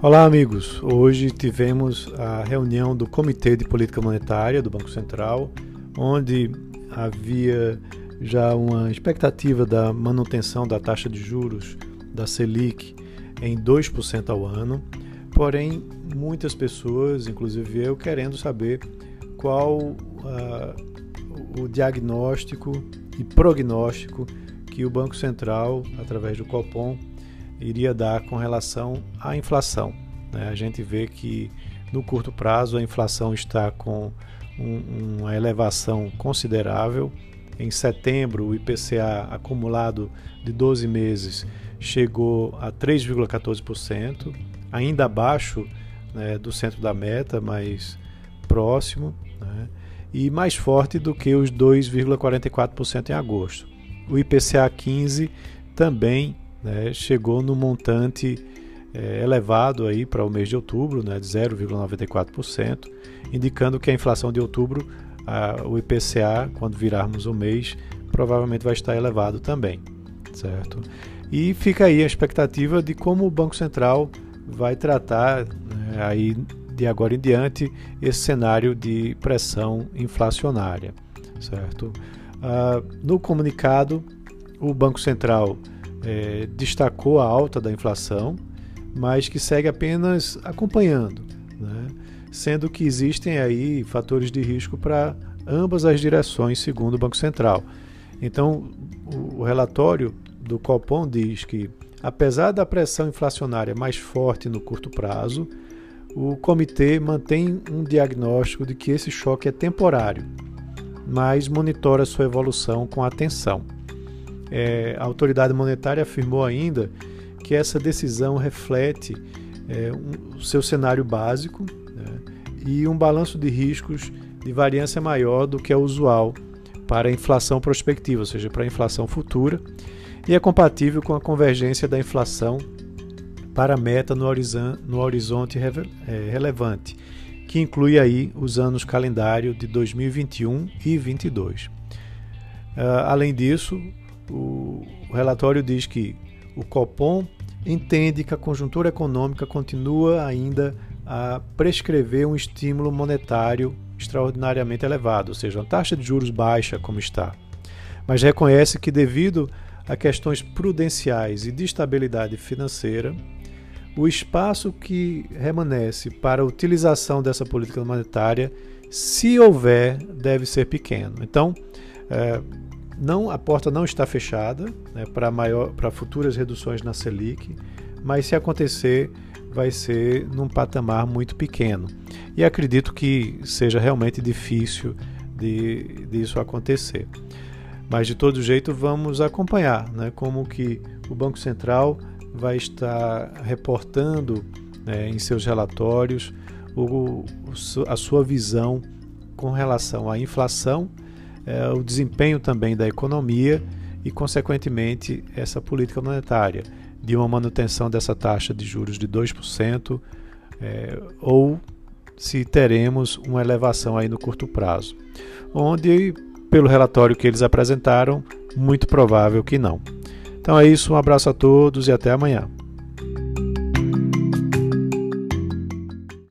Olá, amigos. Hoje tivemos a reunião do Comitê de Política Monetária do Banco Central, onde havia já uma expectativa da manutenção da taxa de juros da Selic em 2% ao ano. Porém, muitas pessoas, inclusive eu, querendo saber qual uh, o diagnóstico e prognóstico que o Banco Central, através do Copom, iria dar com relação à inflação. Né? A gente vê que no curto prazo a inflação está com um, uma elevação considerável. Em setembro, o IPCA acumulado de 12 meses chegou a 3,14%, ainda abaixo né, do centro da meta, mas próximo, né, e mais forte do que os 2,44% em agosto. O IPCA 15 também né, chegou no montante é, elevado aí para o mês de outubro, né, de 0,94%, indicando que a inflação de outubro, a, o IPCA, quando virarmos o mês, provavelmente vai estar elevado também, certo? E fica aí a expectativa de como o Banco Central vai tratar né, aí de agora em diante esse cenário de pressão inflacionária, certo? Ah, no comunicado, o Banco Central é, destacou a alta da inflação, mas que segue apenas acompanhando, né? sendo que existem aí fatores de risco para ambas as direções, segundo o Banco Central. Então, o relatório do Copom diz que, apesar da pressão inflacionária mais forte no curto prazo, o comitê mantém um diagnóstico de que esse choque é temporário, mas monitora sua evolução com atenção. É, a autoridade monetária afirmou ainda que essa decisão reflete é, um, o seu cenário básico né, e um balanço de riscos de variância maior do que é usual para a inflação prospectiva, ou seja, para a inflação futura, e é compatível com a convergência da inflação para a meta no, horizonte é, relevante, que inclui aí os anos calendário de 2021 e 2022. Ah, além disso, o relatório diz que o Copom entende que a conjuntura econômica continua ainda a prescrever um estímulo monetário extraordinariamente elevado, ou seja, uma taxa de juros baixa como está, mas reconhece que devido a questões prudenciais e de estabilidade financeira, o espaço que remanesce para a utilização dessa política monetária, se houver, deve ser pequeno. Então, é, não, a porta não está fechada né, para, maior, para futuras reduções na Selic, mas se acontecer, vai ser num patamar muito pequeno. E acredito que seja realmente difícil de, de isso acontecer. Mas de todo jeito vamos acompanhar né, como que o Banco Central vai estar reportando né, em seus relatórios o, a sua visão com relação à inflação, é, o desempenho também da economia e, consequentemente, essa política monetária de uma manutenção dessa taxa de juros de 2% é, ou se teremos uma elevação aí no curto prazo, onde pelo relatório que eles apresentaram, muito provável que não. Então é isso, um abraço a todos e até amanhã.